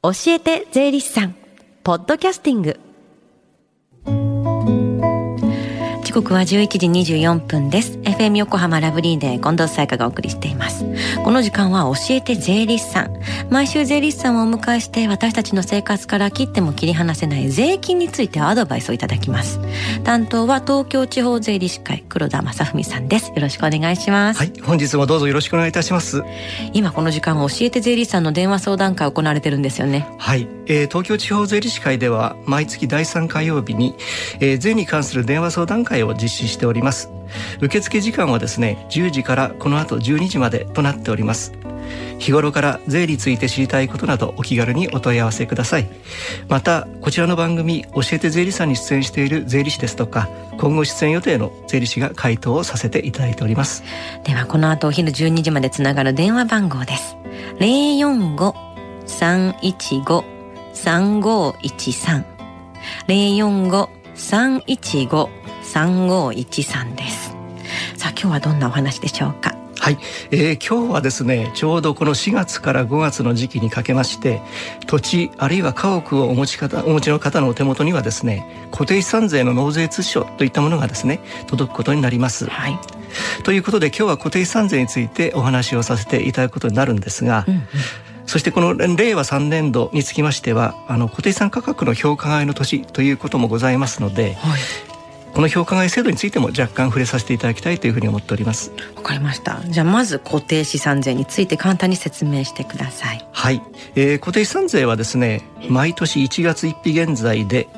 教えて税理士さん。ポッドキャスティング。時刻は11時24分です。FM 横浜ラブリーで近藤沙耶香がお送りしています。この時間は教えて税理士さん。毎週税理士さんをお迎えして私たちの生活から切っても切り離せない税金についてアドバイスをいただきます。担当は東京地方税理士会黒田正文さんです。よろしくお願いします。はい本日もどうぞよろしくお願いいたします。今この時間は教えて税理士さんの電話相談会行われてるんですよね。はい、えー、東京地方税理士会では毎月第3火曜日に、えー、税に関する電話相談会を実施しております。受付時間はですね10時からこの後12時までとなっております。日頃から税について知りたいことなどお気軽にお問い合わせください。またこちらの番組教えて税理士さんに出演している税理士ですとか今後出演予定の税理士が回答をさせていただいております。ではこの後お昼12時までつながる電話番号です。045-315-3513 045-315-3513です。さあ今日はどんなお話でしょうか？はい、えー、今日はですねちょうどこの4月から5月の時期にかけまして土地あるいは家屋をお持ち方お持ちの方のお手元にはですね固定資産税の納税通書といったものがですね届くことになります。はい、ということで今日は固定資産税についてお話をさせていただくことになるんですが、うんうん。そしてこの令和3年度につきましてはあの固定資産価格の評価外の年ということもございますので、はい、この評価外制度についても若干触れさせていただきたいというふうに思っております。わかりました。じゃあまず固定資産税について簡単に説明してください。はい、えー、固定資産税はですね毎年1月1日現在で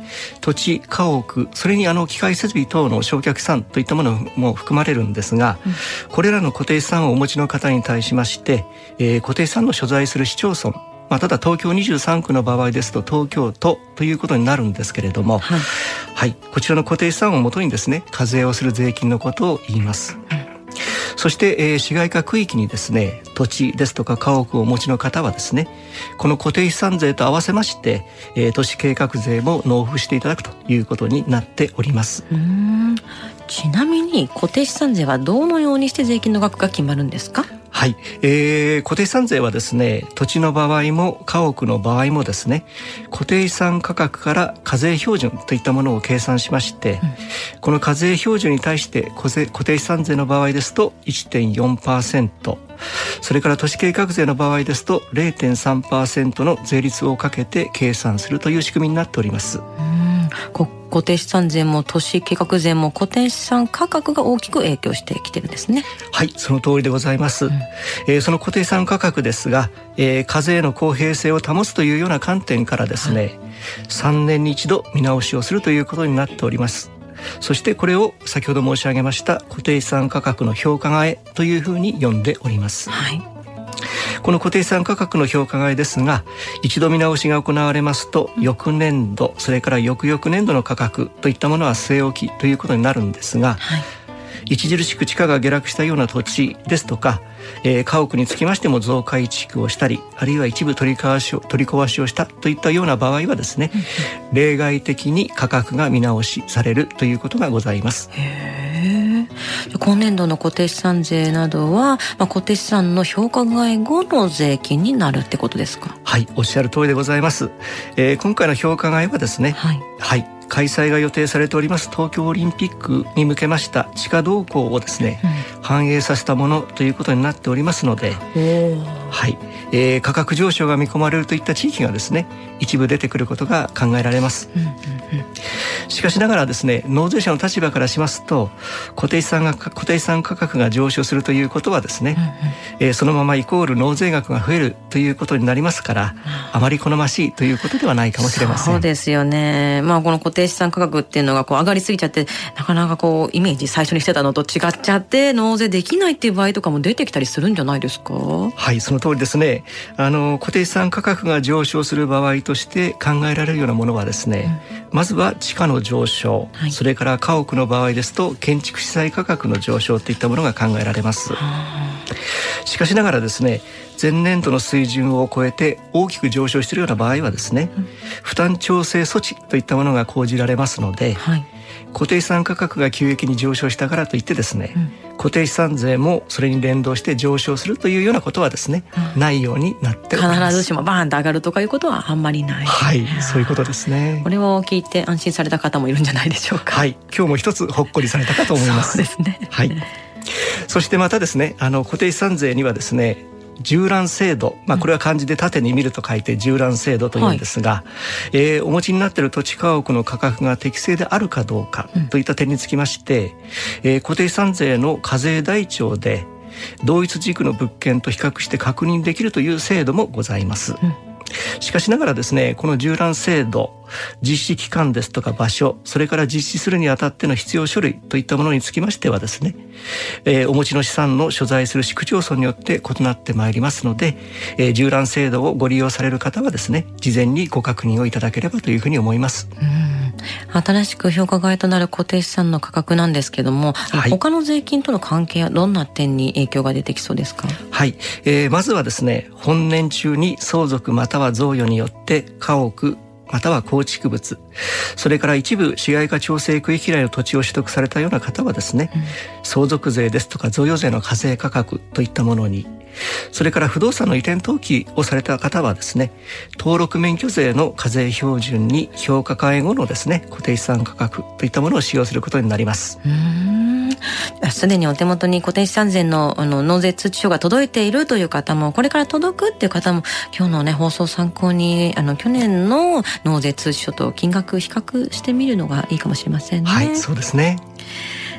土地家屋それにあの機械設備等の焼却産といったものも含まれるんですが、うん、これらの固定資産をお持ちの方に対しまして、えー、固定資産の所在する市町村まあ、ただ東京23区の場合ですと東京都ということになるんですけれども、はい、はい、こちらの固定資産をもとにですね課税をする税金のことを言います。そして、えー、市街化区域にですね土地ですとか家屋をお持ちの方はですねこの固定資産税と合わせまして、えー、都市計画税も納付していただくということになっております。ちなみに固定資産税はどのようにして税金の額が決まるんですか？はい、えー、固定資産税はですね土地の場合も家屋の場合もですね固定資産価格から課税標準といったものを計算しまして、うん、この課税標準に対して固定資産税の場合ですと1.4%それから都市計画税の場合ですと0.3%の税率をかけて計算するという仕組みになっております。うん固定資産税も都市計画税も固定資産価格が大きく影響してきてるんですね。はいその通りでございます、うん、えー、その固定資産価格ですが、えー、課税の公平性を保つというような観点からですね、はい、3年に一度見直しをするということになっております。そしてこれを先ほど申し上げました固定資産価格の評価替えというふうに呼んでおります、はいこの固定資産価格の評価外ですが一度見直しが行われますと翌年度それから翌々年度の価格といったものは据え置きということになるんですが、はい、著しく地価が下落したような土地ですとか、えー、家屋につきましても増改築をしたりあるいは一部取り壊しを取り壊しをしたといったような場合はですね例外的に価格が見直しされるということがございます。今年度の固定資産税などは、まあ、固定資産の評価外後の税金になるってことですか？はいおっしゃる通りでございます、えー、今回の評価外はですねはい、はい開催が予定されております東京オリンピックに向けました地下動向をですね、うん、反映させたものということになっておりますので、はい、えー、価格上昇が見込まれるといった地域がですね一部出てくることが考えられます、うんう しかしながらですね納税者の立場からしますと固定資産が固定資産価格が上昇するということはですね、うんうん、えー、そのままイコール納税額が増えるということになりますから、あまり好ましいということではないかもしれません。そうですよね。まあこの固定資産価格っていうのがこう上がりすぎちゃってなかなかこうイメージ最初にしてたのと違っちゃって納税できないっていう場合とかも出てきたりするんじゃないですか？はいその通りですね。あの固定資産価格が上昇する場合として考えられるようなものはですね、うん、まずは地価の上昇、はい、それから家屋の場合ですと建築資材価格の上昇といったものが考えられます。しかしながらですね前年度の水準を超えて大きく上昇しているような場合はですね、うん、負担調整措置といったものが講じられますので、はい固定資産価格が急激に上昇したからといってですね、うん、固定資産税もそれに連動して上昇するというようなことはですね、うん、ないようになって必ずしもバーンと上がるとかいうことはあんまりない。はいそういうことですね。これを聞いて安心された方もいるんじゃないでしょうか。はい今日も一つほっこりされたかと思います。そうですね。はい。そしてまたですねあの固定資産税にはですね縦覧制度、まあ、これは漢字で縦に見ると書いて縦覧制度というんですが、はい、えー、お持ちになっている土地家屋の価格が適正であるかどうかといった点につきまして、うん、えー、固定資産税の課税台帳で同一軸の物件と比較して確認できるという制度もございます。うんしかしながらですね、この縦覧制度、実施期間ですとか場所、それから実施するにあたっての必要書類といったものにつきましてはですね、えー、お持ちの資産の所在する市区町村によって異なってまいりますので、えー、縦覧制度をご利用される方はですね、事前にご確認をいただければというふうに思います。新しく評価外となる固定資産の価格なんですけども、はい、他の税金との関係はどんな点に影響が出てきそうですか？はい、えー、まずはですね本年中に相続または贈与によって家屋または構築物。それから一部市街化調整区域内の土地を取得されたような方はですね、うん、相続税ですとか贈与税の課税価格といったものに。それから不動産の移転登記をされた方はですね登録免許税の課税標準に評価換え後のですね固定資産価格といったものを使用することになります すでにお手元に固定資産税のあの納税通知書が届いているという方もこれから届くっていう方も今日のね放送参考にあの去年の納税通知書と金額比較してみるのがいいかもしれませんねはいそうですね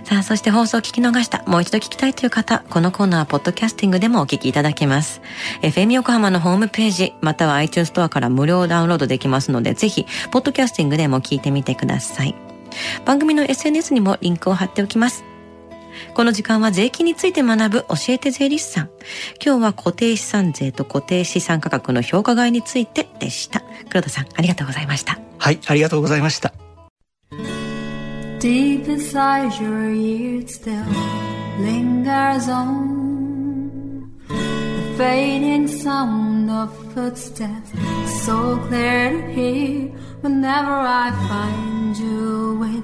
さあ、そして放送を聞き逃した、もう一度聞きたいという方、このコーナー、ポッドキャスティングでもお聞きいただけます。FM 横浜のホームページ、または iTunes ストアから無料ダウンロードできますので、ぜひ、ポッドキャスティングでも聞いてみてください。番組の SNS にもリンクを貼っておきます。この時間は税金について学ぶ教えて税理士さん。今日は固定資産税と固定資産価格の評価外についてでした。黒田さん、ありがとうございました。はい、ありがとうございました。Deep inside your ears still lingers on the fading sound of footsteps, so clear to hear whenever I find you with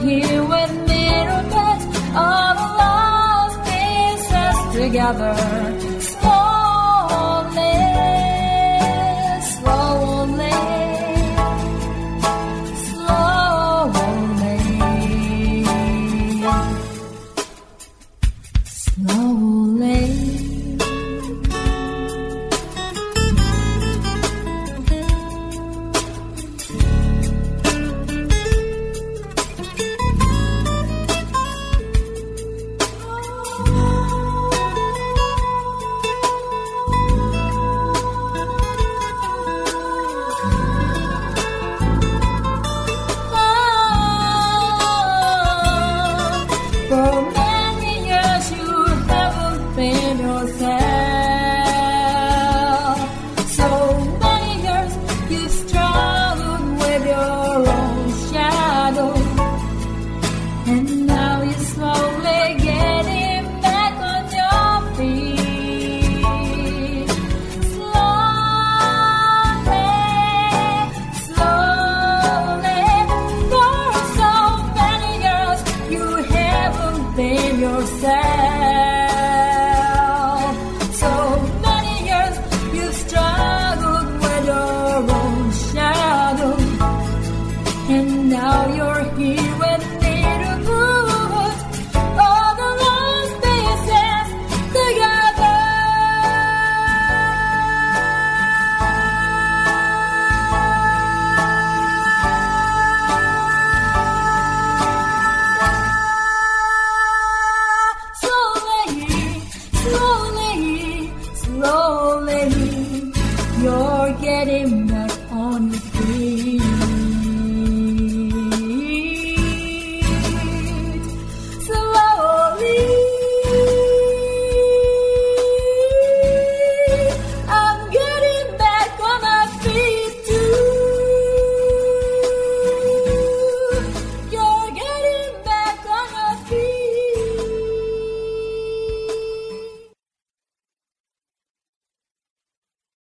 here with mirror pets, all the lost pieces together.